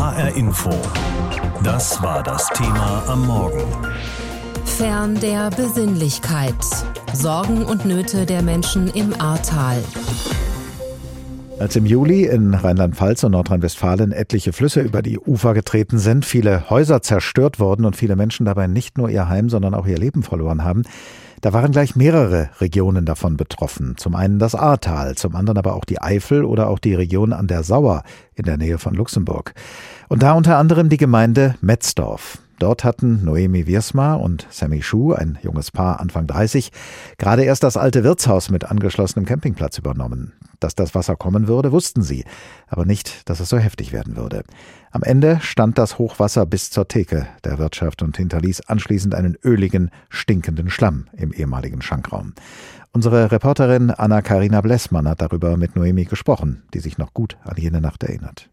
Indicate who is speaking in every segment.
Speaker 1: HR Info. Das war das Thema am Morgen.
Speaker 2: Fern der Besinnlichkeit. Sorgen und Nöte der Menschen im Ahrtal.
Speaker 3: Als im Juli in Rheinland-Pfalz und Nordrhein-Westfalen etliche Flüsse über die Ufer getreten sind, viele Häuser zerstört wurden und viele Menschen dabei nicht nur ihr Heim, sondern auch ihr Leben verloren haben, da waren gleich mehrere Regionen davon betroffen. Zum einen das Ahrtal, zum anderen aber auch die Eifel oder auch die Region an der Sauer in der Nähe von Luxemburg. Und da unter anderem die Gemeinde Metzdorf. Dort hatten Noemi Wiersma und Sammy Schuh, ein junges Paar Anfang 30, gerade erst das alte Wirtshaus mit angeschlossenem Campingplatz übernommen. Dass das Wasser kommen würde, wussten sie, aber nicht, dass es so heftig werden würde. Am Ende stand das Hochwasser bis zur Theke der Wirtschaft und hinterließ anschließend einen öligen, stinkenden Schlamm im ehemaligen Schankraum. Unsere Reporterin Anna-Karina Blessmann hat darüber mit Noemi gesprochen, die sich noch gut an jene Nacht erinnert.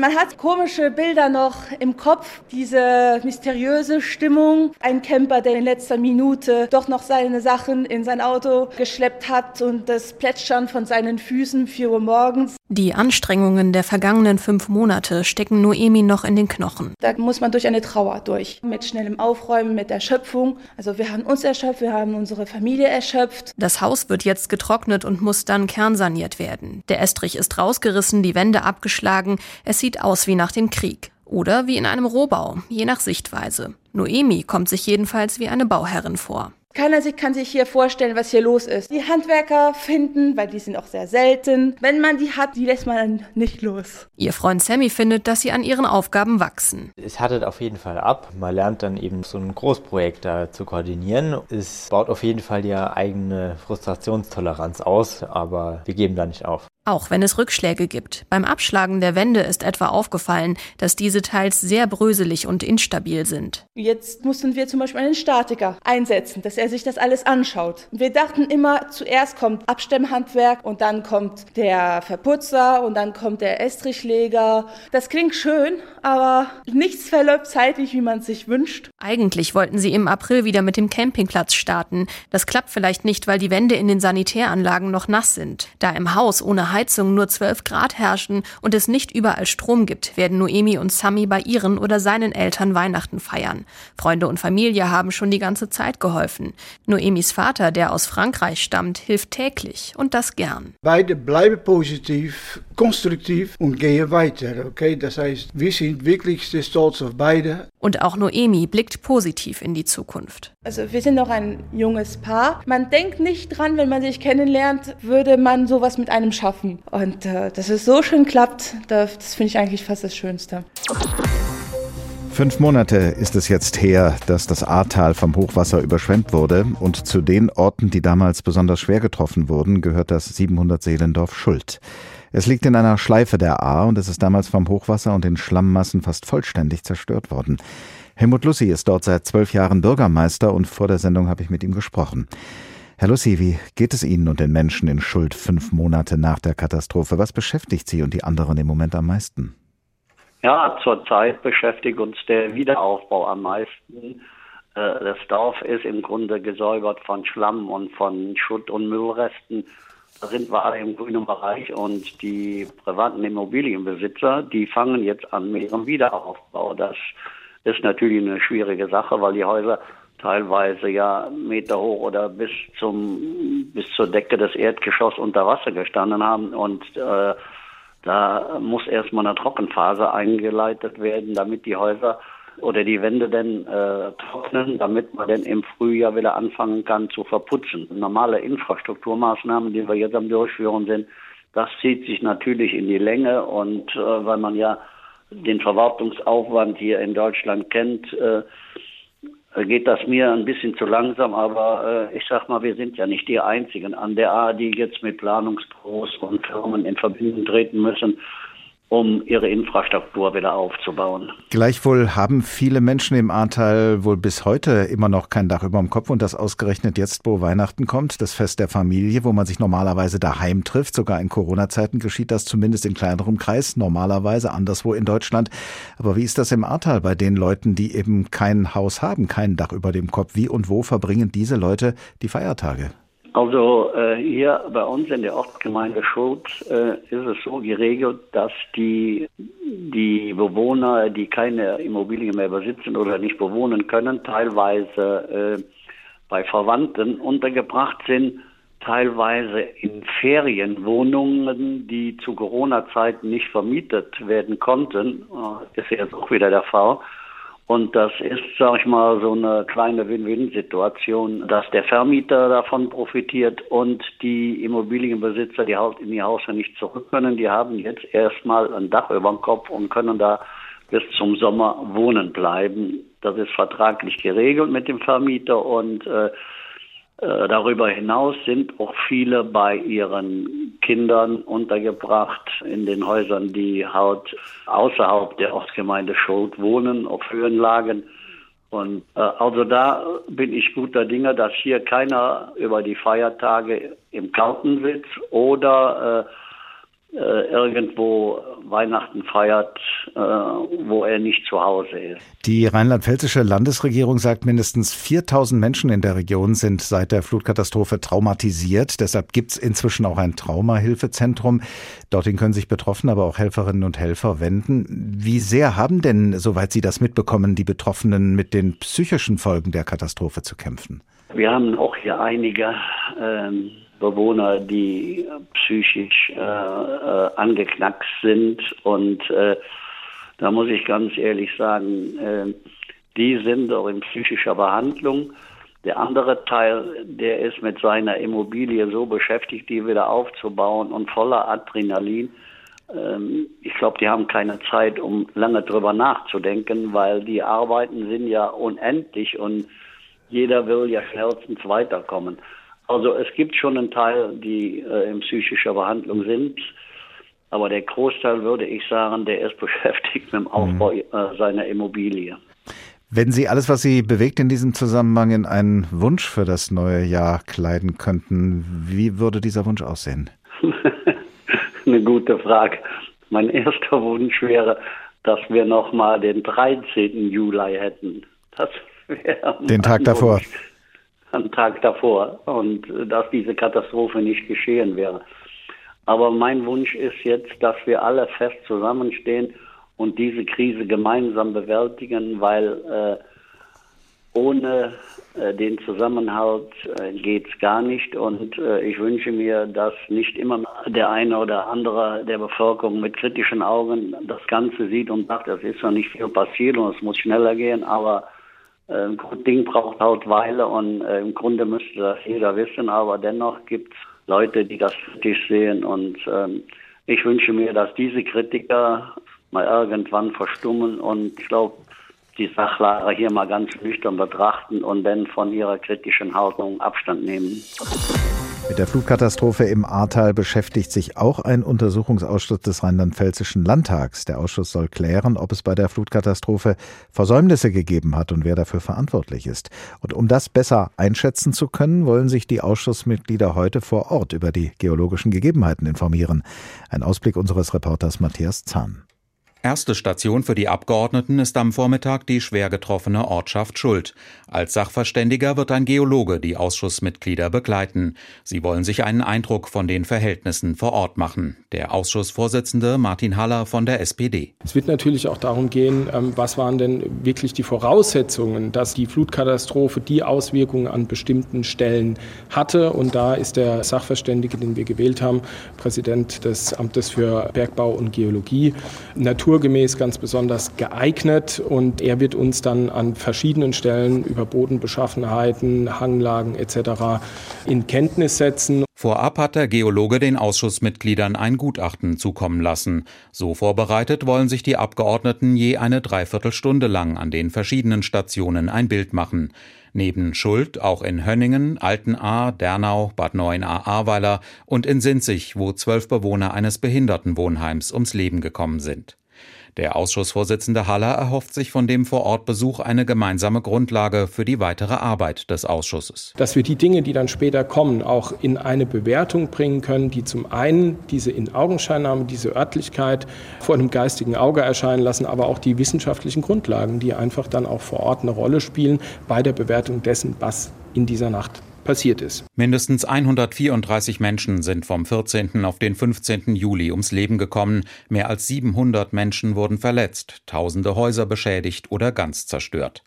Speaker 4: Man hat komische Bilder noch im Kopf, diese mysteriöse Stimmung. Ein Camper, der in letzter Minute doch noch seine Sachen in sein Auto geschleppt hat und das Plätschern von seinen Füßen 4 Uhr morgens.
Speaker 2: Die Anstrengungen der vergangenen fünf Monate stecken Noemi noch in den Knochen.
Speaker 4: Da muss man durch eine Trauer durch. Mit schnellem Aufräumen, mit Erschöpfung. Also wir haben uns erschöpft, wir haben unsere Familie erschöpft.
Speaker 2: Das Haus wird jetzt getrocknet und muss dann kernsaniert werden. Der Estrich ist rausgerissen, die Wände abgeschlagen. Es sieht sieht aus wie nach dem Krieg. Oder wie in einem Rohbau, je nach Sichtweise. Noemi kommt sich jedenfalls wie eine Bauherrin vor.
Speaker 4: Keiner kann sich hier vorstellen, was hier los ist. Die Handwerker finden, weil die sind auch sehr selten. Wenn man die hat, die lässt man dann nicht los.
Speaker 2: Ihr Freund Sammy findet, dass sie an ihren Aufgaben wachsen.
Speaker 5: Es hattet auf jeden Fall ab. Man lernt dann eben so ein Großprojekt da zu koordinieren. Es baut auf jeden Fall die eigene Frustrationstoleranz aus, aber wir geben da nicht auf.
Speaker 2: Auch wenn es Rückschläge gibt. Beim Abschlagen der Wände ist etwa aufgefallen, dass diese teils sehr bröselig und instabil sind.
Speaker 4: Jetzt mussten wir zum Beispiel einen Statiker einsetzen, dass er sich das alles anschaut. Wir dachten immer, zuerst kommt Abstemmhandwerk und dann kommt der Verputzer und dann kommt der Estrichleger. Das klingt schön, aber nichts verläuft zeitlich, wie man sich wünscht.
Speaker 2: Eigentlich wollten sie im April wieder mit dem Campingplatz starten. Das klappt vielleicht nicht, weil die Wände in den Sanitäranlagen noch nass sind. Da im Haus ohne Heizung nur 12 Grad herrschen und es nicht überall Strom gibt, werden Noemi und Sami bei ihren oder seinen Eltern Weihnachten feiern. Freunde und Familie haben schon die ganze Zeit geholfen. Noemis Vater, der aus Frankreich stammt, hilft täglich und das gern.
Speaker 6: Beide bleiben positiv, konstruktiv und gehen weiter. Okay, das heißt, wir sind wirklich stolz auf beide.
Speaker 2: Und auch Noemi blickt positiv in die Zukunft.
Speaker 4: Also wir sind noch ein junges Paar. Man denkt nicht dran, wenn man sich kennenlernt, würde man sowas mit einem schaffen schaffen. Und äh, dass es so schön klappt, das finde ich eigentlich fast das Schönste.
Speaker 3: Fünf Monate ist es jetzt her, dass das Ahrtal vom Hochwasser überschwemmt wurde. Und zu den Orten, die damals besonders schwer getroffen wurden, gehört das 700 Seelendorf Schuld. Es liegt in einer Schleife der Ahr und es ist damals vom Hochwasser und den Schlammmassen fast vollständig zerstört worden. Helmut Lussi ist dort seit zwölf Jahren Bürgermeister und vor der Sendung habe ich mit ihm gesprochen. Herr Lussi, wie geht es Ihnen und den Menschen in Schuld fünf Monate nach der Katastrophe? Was beschäftigt Sie und die anderen im Moment am meisten?
Speaker 7: Ja, zurzeit beschäftigt uns der Wiederaufbau am meisten. Äh, das Dorf ist im Grunde gesäubert von Schlamm und von Schutt und Müllresten. Da sind wir alle im grünen Bereich und die privaten Immobilienbesitzer, die fangen jetzt an mit ihrem Wiederaufbau. Das ist natürlich eine schwierige Sache, weil die Häuser teilweise ja Meter hoch oder bis zum bis zur Decke des Erdgeschosses unter Wasser gestanden haben und äh, da muss erstmal eine Trockenphase eingeleitet werden, damit die Häuser oder die Wände denn äh, trocknen, damit man dann im Frühjahr wieder anfangen kann zu verputzen. Normale Infrastrukturmaßnahmen, die wir jetzt am Durchführen sind, das zieht sich natürlich in die Länge und äh, weil man ja den Verwaltungsaufwand hier in Deutschland kennt, äh, geht das mir ein bisschen zu langsam, aber äh, ich sag mal, wir sind ja nicht die Einzigen an der A, die jetzt mit Planungsbüros und Firmen in Verbindung treten müssen um ihre Infrastruktur wieder aufzubauen.
Speaker 3: Gleichwohl haben viele Menschen im Ahrtal wohl bis heute immer noch kein Dach über dem Kopf und das ausgerechnet jetzt, wo Weihnachten kommt, das Fest der Familie, wo man sich normalerweise daheim trifft. Sogar in Corona-Zeiten geschieht das zumindest in kleinerem Kreis, normalerweise anderswo in Deutschland. Aber wie ist das im Ahrtal bei den Leuten, die eben kein Haus haben, kein Dach über dem Kopf? Wie und wo verbringen diese Leute die Feiertage?
Speaker 7: Also äh, hier bei uns in der Ortsgemeinde Schuld äh, ist es so geregelt, dass die, die Bewohner, die keine Immobilien mehr besitzen oder nicht bewohnen können, teilweise äh, bei Verwandten untergebracht sind, teilweise in Ferienwohnungen, die zu Corona-Zeiten nicht vermietet werden konnten. Das ist jetzt auch wieder der Fall. Und das ist, sag ich mal, so eine kleine Win-Win-Situation, dass der Vermieter davon profitiert und die Immobilienbesitzer, die halt in die Häuser nicht zurück können, die haben jetzt erstmal ein Dach über dem Kopf und können da bis zum Sommer wohnen bleiben. Das ist vertraglich geregelt mit dem Vermieter und äh, darüber hinaus sind auch viele bei ihren Kindern untergebracht in den Häusern, die halt außerhalb der Ortsgemeinde Schuld wohnen, auf Höhenlagen. Und äh, also da bin ich guter Dinge, dass hier keiner über die Feiertage im Garten sitzt oder äh, äh, irgendwo Weihnachten feiert, äh, wo er nicht zu Hause ist.
Speaker 3: Die rheinland-pfälzische Landesregierung sagt, mindestens 4000 Menschen in der Region sind seit der Flutkatastrophe traumatisiert. Deshalb gibt es inzwischen auch ein Traumahilfezentrum. Dorthin können sich Betroffene, aber auch Helferinnen und Helfer wenden. Wie sehr haben denn, soweit Sie das mitbekommen, die Betroffenen mit den psychischen Folgen der Katastrophe zu kämpfen?
Speaker 7: Wir haben auch hier einige ähm, Bewohner, die psychisch äh, äh, angeknackst sind. Und äh, da muss ich ganz ehrlich sagen, äh, die sind auch in psychischer Behandlung. Der andere Teil, der ist mit seiner Immobilie so beschäftigt, die wieder aufzubauen und voller Adrenalin. Ähm, ich glaube, die haben keine Zeit, um lange drüber nachzudenken, weil die Arbeiten sind ja unendlich und jeder will ja schnellstens weiterkommen. Also es gibt schon einen Teil, die äh, in psychischer Behandlung sind, aber der Großteil würde ich sagen, der ist beschäftigt mit dem Aufbau mhm. äh, seiner Immobilie.
Speaker 3: Wenn Sie alles, was Sie bewegt in diesem Zusammenhang, in einen Wunsch für das neue Jahr kleiden könnten, wie würde dieser Wunsch aussehen?
Speaker 7: Eine gute Frage. Mein erster Wunsch wäre, dass wir noch mal den 13. Juli hätten. Das
Speaker 3: wäre den Tag davor. Wunsch
Speaker 7: am Tag davor und dass diese Katastrophe nicht geschehen wäre. Aber mein Wunsch ist jetzt, dass wir alle fest zusammenstehen und diese Krise gemeinsam bewältigen, weil äh, ohne äh, den Zusammenhalt äh, geht es gar nicht. Und äh, ich wünsche mir, dass nicht immer der eine oder andere der Bevölkerung mit kritischen Augen das Ganze sieht und sagt, es ist noch nicht viel passiert und es muss schneller gehen, aber äh, Ding braucht halt Weile und äh, im Grunde müsste das jeder wissen, aber dennoch gibt es Leute, die das kritisch sehen und ähm, ich wünsche mir, dass diese Kritiker mal irgendwann verstummen und ich glaube, die Sachlage hier mal ganz nüchtern betrachten und dann von ihrer kritischen Haltung Abstand nehmen.
Speaker 3: Mit der Flutkatastrophe im Ahrtal beschäftigt sich auch ein Untersuchungsausschuss des Rheinland-Pfälzischen Landtags. Der Ausschuss soll klären, ob es bei der Flutkatastrophe Versäumnisse gegeben hat und wer dafür verantwortlich ist. Und um das besser einschätzen zu können, wollen sich die Ausschussmitglieder heute vor Ort über die geologischen Gegebenheiten informieren. Ein Ausblick unseres Reporters Matthias Zahn.
Speaker 8: Erste Station für die Abgeordneten ist am Vormittag die schwer getroffene Ortschaft Schuld. Als Sachverständiger wird ein Geologe die Ausschussmitglieder begleiten. Sie wollen sich einen Eindruck von den Verhältnissen vor Ort machen. Der Ausschussvorsitzende Martin Haller von der SPD.
Speaker 9: Es wird natürlich auch darum gehen, ähm, was waren denn wirklich die Voraussetzungen, dass die Flutkatastrophe die Auswirkungen an bestimmten Stellen hatte. Und da ist der Sachverständige, den wir gewählt haben, Präsident des Amtes für Bergbau und Geologie, Natur naturgemäß ganz besonders geeignet und er wird uns dann an verschiedenen Stellen über Bodenbeschaffenheiten, Hanglagen etc. in Kenntnis setzen.
Speaker 8: Vorab hat der Geologe den Ausschussmitgliedern ein Gutachten zukommen lassen. So vorbereitet wollen sich die Abgeordneten je eine Dreiviertelstunde lang an den verschiedenen Stationen ein Bild machen. Neben Schuld auch in Hönningen, Altenahr, Dernau, Bad Neuenahr-Ahrweiler und in Sinzig, wo zwölf Bewohner eines Behindertenwohnheims ums Leben gekommen sind. Der Ausschussvorsitzende Haller erhofft sich von dem Vorortbesuch eine gemeinsame Grundlage für die weitere Arbeit des Ausschusses.
Speaker 9: Dass wir die Dinge, die dann später kommen, auch in eine Bewertung bringen können, die zum einen diese In-Augenscheinnahme, diese Örtlichkeit vor einem geistigen Auge erscheinen lassen, aber auch die wissenschaftlichen Grundlagen, die einfach dann auch vor Ort eine Rolle spielen bei der Bewertung dessen, was in dieser Nacht passiert ist.
Speaker 8: Mindestens 134 Menschen sind vom 14. auf den 15. Juli ums Leben gekommen. Mehr als 700 Menschen wurden verletzt, tausende Häuser beschädigt oder ganz zerstört.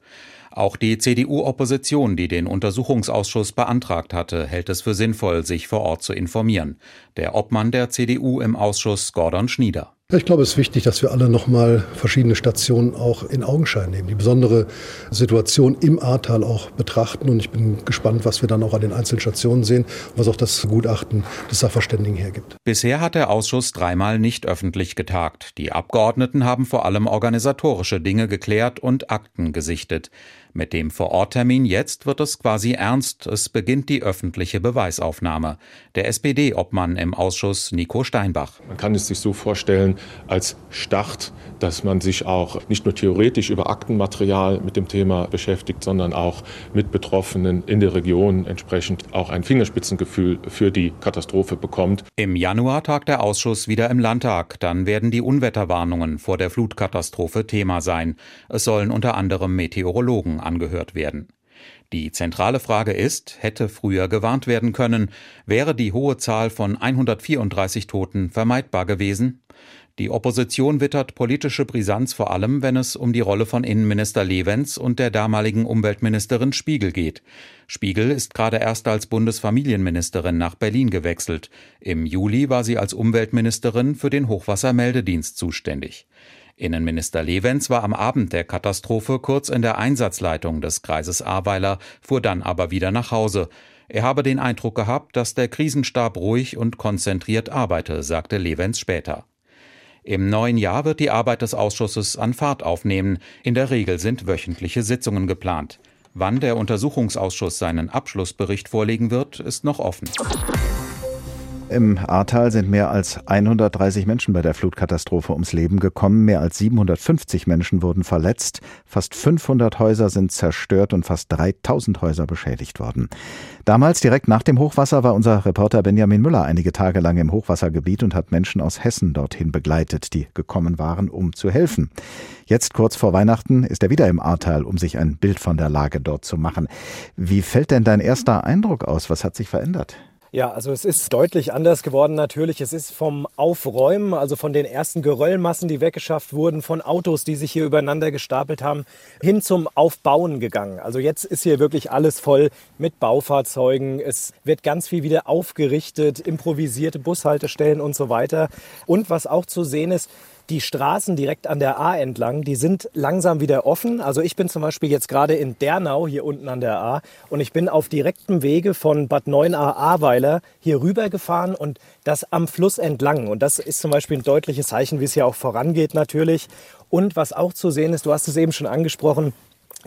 Speaker 8: Auch die CDU-Opposition, die den Untersuchungsausschuss beantragt hatte, hält es für sinnvoll, sich vor Ort zu informieren. Der Obmann der CDU im Ausschuss, Gordon Schnieder.
Speaker 10: Ich glaube, es ist wichtig, dass wir alle nochmal verschiedene Stationen auch in Augenschein nehmen, die besondere Situation im Ahrtal auch betrachten. Und ich bin gespannt, was wir dann auch an den einzelnen Stationen sehen, was auch das Gutachten des Sachverständigen hergibt.
Speaker 8: Bisher hat der Ausschuss dreimal nicht öffentlich getagt. Die Abgeordneten haben vor allem organisatorische Dinge geklärt und Akten gesichtet. Mit dem Vororttermin jetzt wird es quasi ernst. Es beginnt die öffentliche Beweisaufnahme. Der SPD-Obmann im Ausschuss Nico Steinbach.
Speaker 11: Man kann es sich so vorstellen als Start, dass man sich auch nicht nur theoretisch über Aktenmaterial mit dem Thema beschäftigt, sondern auch mit Betroffenen in der Region entsprechend auch ein Fingerspitzengefühl für die Katastrophe bekommt.
Speaker 8: Im Januar tagt der Ausschuss wieder im Landtag. Dann werden die Unwetterwarnungen vor der Flutkatastrophe Thema sein. Es sollen unter anderem Meteorologen angehört werden. Die zentrale Frage ist, hätte früher gewarnt werden können, wäre die hohe Zahl von 134 Toten vermeidbar gewesen? Die Opposition wittert politische Brisanz vor allem, wenn es um die Rolle von Innenminister Levens und der damaligen Umweltministerin Spiegel geht. Spiegel ist gerade erst als Bundesfamilienministerin nach Berlin gewechselt. Im Juli war sie als Umweltministerin für den Hochwassermeldedienst zuständig. Innenminister Levens war am Abend der Katastrophe kurz in der Einsatzleitung des Kreises Ahrweiler, fuhr dann aber wieder nach Hause. Er habe den Eindruck gehabt, dass der Krisenstab ruhig und konzentriert arbeite, sagte Levens später. Im neuen Jahr wird die Arbeit des Ausschusses an Fahrt aufnehmen. In der Regel sind wöchentliche Sitzungen geplant. Wann der Untersuchungsausschuss seinen Abschlussbericht vorlegen wird, ist noch offen.
Speaker 3: Im Ahrtal sind mehr als 130 Menschen bei der Flutkatastrophe ums Leben gekommen. Mehr als 750 Menschen wurden verletzt. Fast 500 Häuser sind zerstört und fast 3000 Häuser beschädigt worden. Damals, direkt nach dem Hochwasser, war unser Reporter Benjamin Müller einige Tage lang im Hochwassergebiet und hat Menschen aus Hessen dorthin begleitet, die gekommen waren, um zu helfen. Jetzt, kurz vor Weihnachten, ist er wieder im Ahrtal, um sich ein Bild von der Lage dort zu machen. Wie fällt denn dein erster Eindruck aus? Was hat sich verändert?
Speaker 12: Ja, also es ist deutlich anders geworden natürlich. Es ist vom Aufräumen, also von den ersten Geröllmassen, die weggeschafft wurden, von Autos, die sich hier übereinander gestapelt haben, hin zum Aufbauen gegangen. Also jetzt ist hier wirklich alles voll mit Baufahrzeugen. Es wird ganz viel wieder aufgerichtet, improvisierte Bushaltestellen und so weiter. Und was auch zu sehen ist, die Straßen direkt an der A entlang, die sind langsam wieder offen. Also ich bin zum Beispiel jetzt gerade in Dernau hier unten an der A und ich bin auf direktem Wege von Bad 9a Ahrweiler hier rüber gefahren und das am Fluss entlang. Und das ist zum Beispiel ein deutliches Zeichen, wie es hier auch vorangeht natürlich. Und was auch zu sehen ist, du hast es eben schon angesprochen,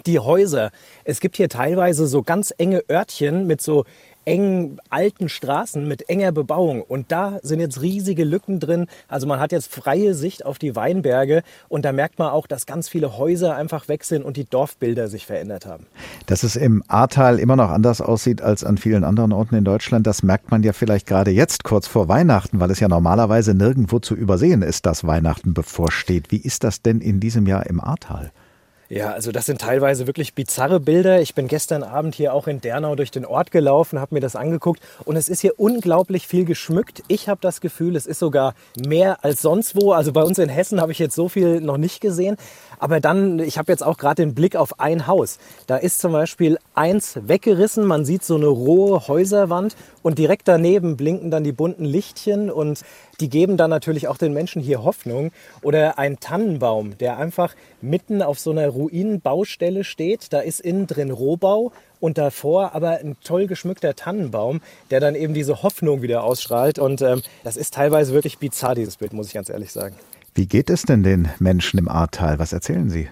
Speaker 12: die Häuser. Es gibt hier teilweise so ganz enge Örtchen mit so engen alten Straßen mit enger Bebauung. Und da sind jetzt riesige Lücken drin. Also man hat jetzt freie Sicht auf die Weinberge und da merkt man auch, dass ganz viele Häuser einfach weg sind und die Dorfbilder sich verändert haben.
Speaker 3: Dass es im Ahrtal immer noch anders aussieht als an vielen anderen Orten in Deutschland, das merkt man ja vielleicht gerade jetzt kurz vor Weihnachten, weil es ja normalerweise nirgendwo zu übersehen ist, dass Weihnachten bevorsteht. Wie ist das denn in diesem Jahr im Ahrtal?
Speaker 12: Ja, also das sind teilweise wirklich bizarre Bilder. Ich bin gestern Abend hier auch in Dernau durch den Ort gelaufen, habe mir das angeguckt und es ist hier unglaublich viel geschmückt. Ich habe das Gefühl, es ist sogar mehr als sonst wo. Also bei uns in Hessen habe ich jetzt so viel noch nicht gesehen. Aber dann, ich habe jetzt auch gerade den Blick auf ein Haus. Da ist zum Beispiel eins weggerissen. Man sieht so eine rohe Häuserwand und direkt daneben blinken dann die bunten Lichtchen und die geben dann natürlich auch den Menschen hier Hoffnung. Oder ein Tannenbaum, der einfach mitten auf so einer Ruinenbaustelle steht. Da ist innen drin Rohbau und davor aber ein toll geschmückter Tannenbaum, der dann eben diese Hoffnung wieder ausstrahlt. Und ähm, das ist teilweise wirklich bizarr, dieses Bild, muss ich ganz ehrlich sagen.
Speaker 3: Wie geht es denn den Menschen im Ahrtal? Was erzählen sie?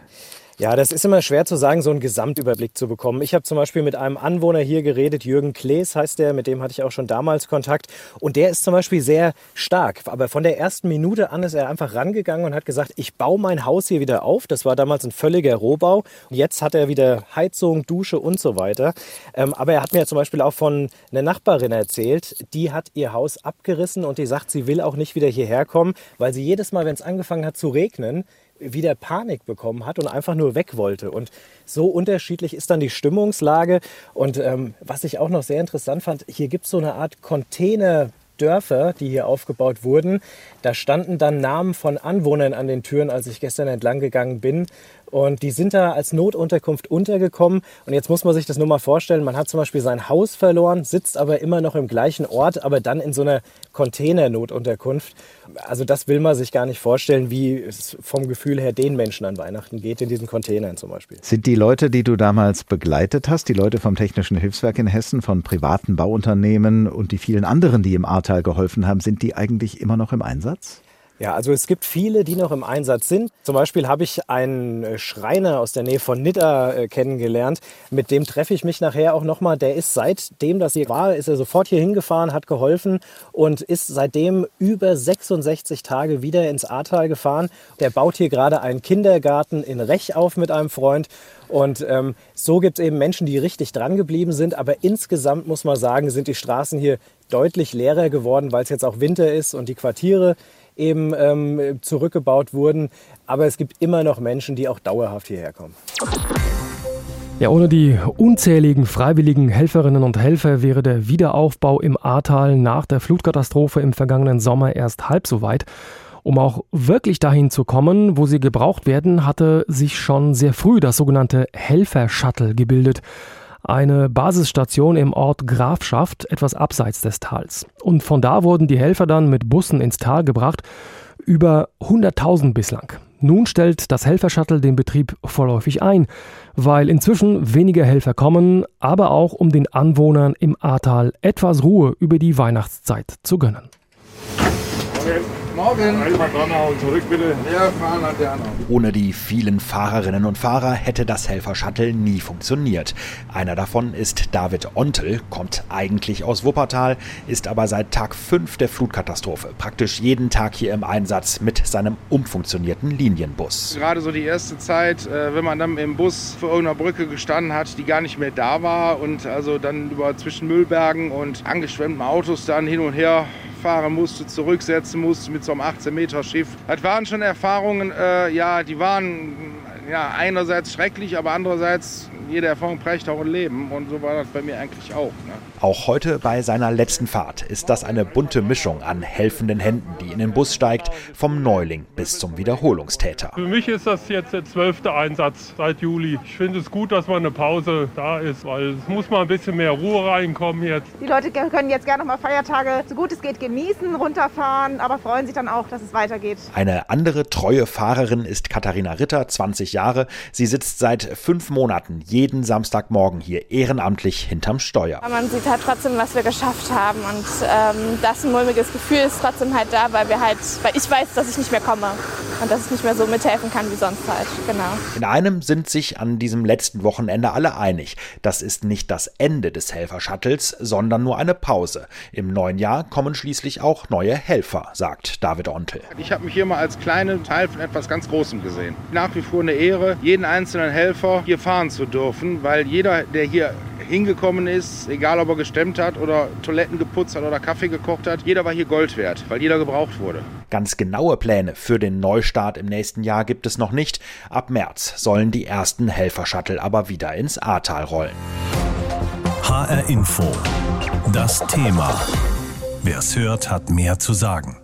Speaker 12: Ja, das ist immer schwer zu sagen, so einen Gesamtüberblick zu bekommen. Ich habe zum Beispiel mit einem Anwohner hier geredet, Jürgen Klees heißt der, mit dem hatte ich auch schon damals Kontakt. Und der ist zum Beispiel sehr stark. Aber von der ersten Minute an ist er einfach rangegangen und hat gesagt, ich baue mein Haus hier wieder auf. Das war damals ein völliger Rohbau. Jetzt hat er wieder Heizung, Dusche und so weiter. Ähm, aber er hat mir zum Beispiel auch von einer Nachbarin erzählt, die hat ihr Haus abgerissen und die sagt, sie will auch nicht wieder hierher kommen, weil sie jedes Mal, wenn es angefangen hat zu regnen, wieder Panik bekommen hat und einfach nur weg wollte. Und so unterschiedlich ist dann die Stimmungslage. Und ähm, was ich auch noch sehr interessant fand, hier gibt es so eine Art Container. Dörfer, die hier aufgebaut wurden. Da standen dann Namen von Anwohnern an den Türen, als ich gestern entlang gegangen bin. Und die sind da als Notunterkunft untergekommen. Und jetzt muss man sich das nur mal vorstellen. Man hat zum Beispiel sein Haus verloren, sitzt aber immer noch im gleichen Ort, aber dann in so einer Container-Notunterkunft. Also das will man sich gar nicht vorstellen, wie es vom Gefühl her den Menschen an Weihnachten geht, in diesen Containern zum Beispiel.
Speaker 3: Sind die Leute, die du damals begleitet hast, die Leute vom Technischen Hilfswerk in Hessen, von privaten Bauunternehmen und die vielen anderen, die im Ahrtal geholfen haben, sind die eigentlich immer noch im Einsatz?
Speaker 12: Ja, also es gibt viele, die noch im Einsatz sind. Zum Beispiel habe ich einen äh, Schreiner aus der Nähe von Nidda äh, kennengelernt. Mit dem treffe ich mich nachher auch nochmal. Der ist seitdem das hier war, ist er sofort hier hingefahren, hat geholfen und ist seitdem über 66 Tage wieder ins Ahrtal gefahren. Der baut hier gerade einen Kindergarten in Rech auf mit einem Freund. Und ähm, so gibt es eben Menschen, die richtig dran geblieben sind. Aber insgesamt muss man sagen, sind die Straßen hier deutlich leerer geworden, weil es jetzt auch Winter ist und die Quartiere eben ähm, zurückgebaut wurden. Aber es gibt immer noch Menschen, die auch dauerhaft hierher kommen.
Speaker 13: Ja, ohne die unzähligen freiwilligen Helferinnen und Helfer wäre der Wiederaufbau im Ahrtal nach der Flutkatastrophe im vergangenen Sommer erst halb so weit. Um auch wirklich dahin zu kommen, wo sie gebraucht werden, hatte sich schon sehr früh das sogenannte Helfer-Shuttle gebildet eine Basisstation im Ort Grafschaft, etwas abseits des Tals. Und von da wurden die Helfer dann mit Bussen ins Tal gebracht, über 100.000 bislang. Nun stellt das Helfershuttle den Betrieb vorläufig ein, weil inzwischen weniger Helfer kommen, aber auch um den Anwohnern im Ahrtal etwas Ruhe über die Weihnachtszeit zu gönnen.
Speaker 14: Okay. Morgen. Einmal dranhauen, zurück bitte.
Speaker 15: Ja, fahren der Ohne die vielen Fahrerinnen und Fahrer hätte das Helfer-Shuttle nie funktioniert. Einer davon ist David Ontel, kommt eigentlich aus Wuppertal, ist aber seit Tag 5 der Flutkatastrophe praktisch jeden Tag hier im Einsatz mit seinem umfunktionierten Linienbus.
Speaker 14: Gerade so die erste Zeit, äh, wenn man dann im Bus vor irgendeiner Brücke gestanden hat, die gar nicht mehr da war und also dann über zwischen Müllbergen und angeschwemmten Autos dann hin und her fahren musste, zurücksetzen musste mit so einem 18 Meter Schiff. Das waren schon Erfahrungen, äh, ja, die waren ja, einerseits schrecklich, aber andererseits jede Erfahrung prägt auch ein Leben und so war das bei mir eigentlich auch. Ne?
Speaker 15: Auch heute bei seiner letzten Fahrt ist das eine bunte Mischung an helfenden Händen, die in den Bus steigt, vom Neuling bis zum Wiederholungstäter.
Speaker 16: Für mich ist das jetzt der zwölfte Einsatz seit Juli. Ich finde es gut, dass mal eine Pause da ist, weil es muss mal ein bisschen mehr Ruhe reinkommen jetzt.
Speaker 17: Die Leute können jetzt gerne noch mal Feiertage so gut es geht genießen, runterfahren, aber freuen sich dann auch, dass es weitergeht.
Speaker 15: Eine andere treue Fahrerin ist Katharina Ritter, 20 Jahre. Sie sitzt seit fünf Monaten jeden Samstagmorgen hier ehrenamtlich hinterm Steuer.
Speaker 18: Man sieht halt trotzdem, was wir geschafft haben und ähm, das ein mulmiges Gefühl ist trotzdem halt da, weil wir halt, weil ich weiß, dass ich nicht mehr komme und dass ich nicht mehr so mithelfen kann wie sonst halt. Genau.
Speaker 15: In einem sind sich an diesem letzten Wochenende alle einig. Das ist nicht das Ende des Helfer-Shuttles, sondern nur eine Pause. Im neuen Jahr kommen schließlich auch neue Helfer, sagt David Ontel.
Speaker 14: Ich habe mich hier mal als kleinen Teil von etwas ganz Großem gesehen. Nach wie vor eine Ehre, jeden einzelnen Helfer hier fahren zu dürfen dürfen, weil jeder, der hier hingekommen ist, egal ob er gestemmt hat oder Toiletten geputzt hat oder Kaffee gekocht hat, jeder war hier Gold wert, weil jeder gebraucht wurde.
Speaker 15: Ganz genaue Pläne für den Neustart im nächsten Jahr gibt es noch nicht. Ab März sollen die ersten Helfer-Shuttle aber wieder ins Ahrtal rollen.
Speaker 1: HR Info. Das Thema. Wer es hört, hat mehr zu sagen.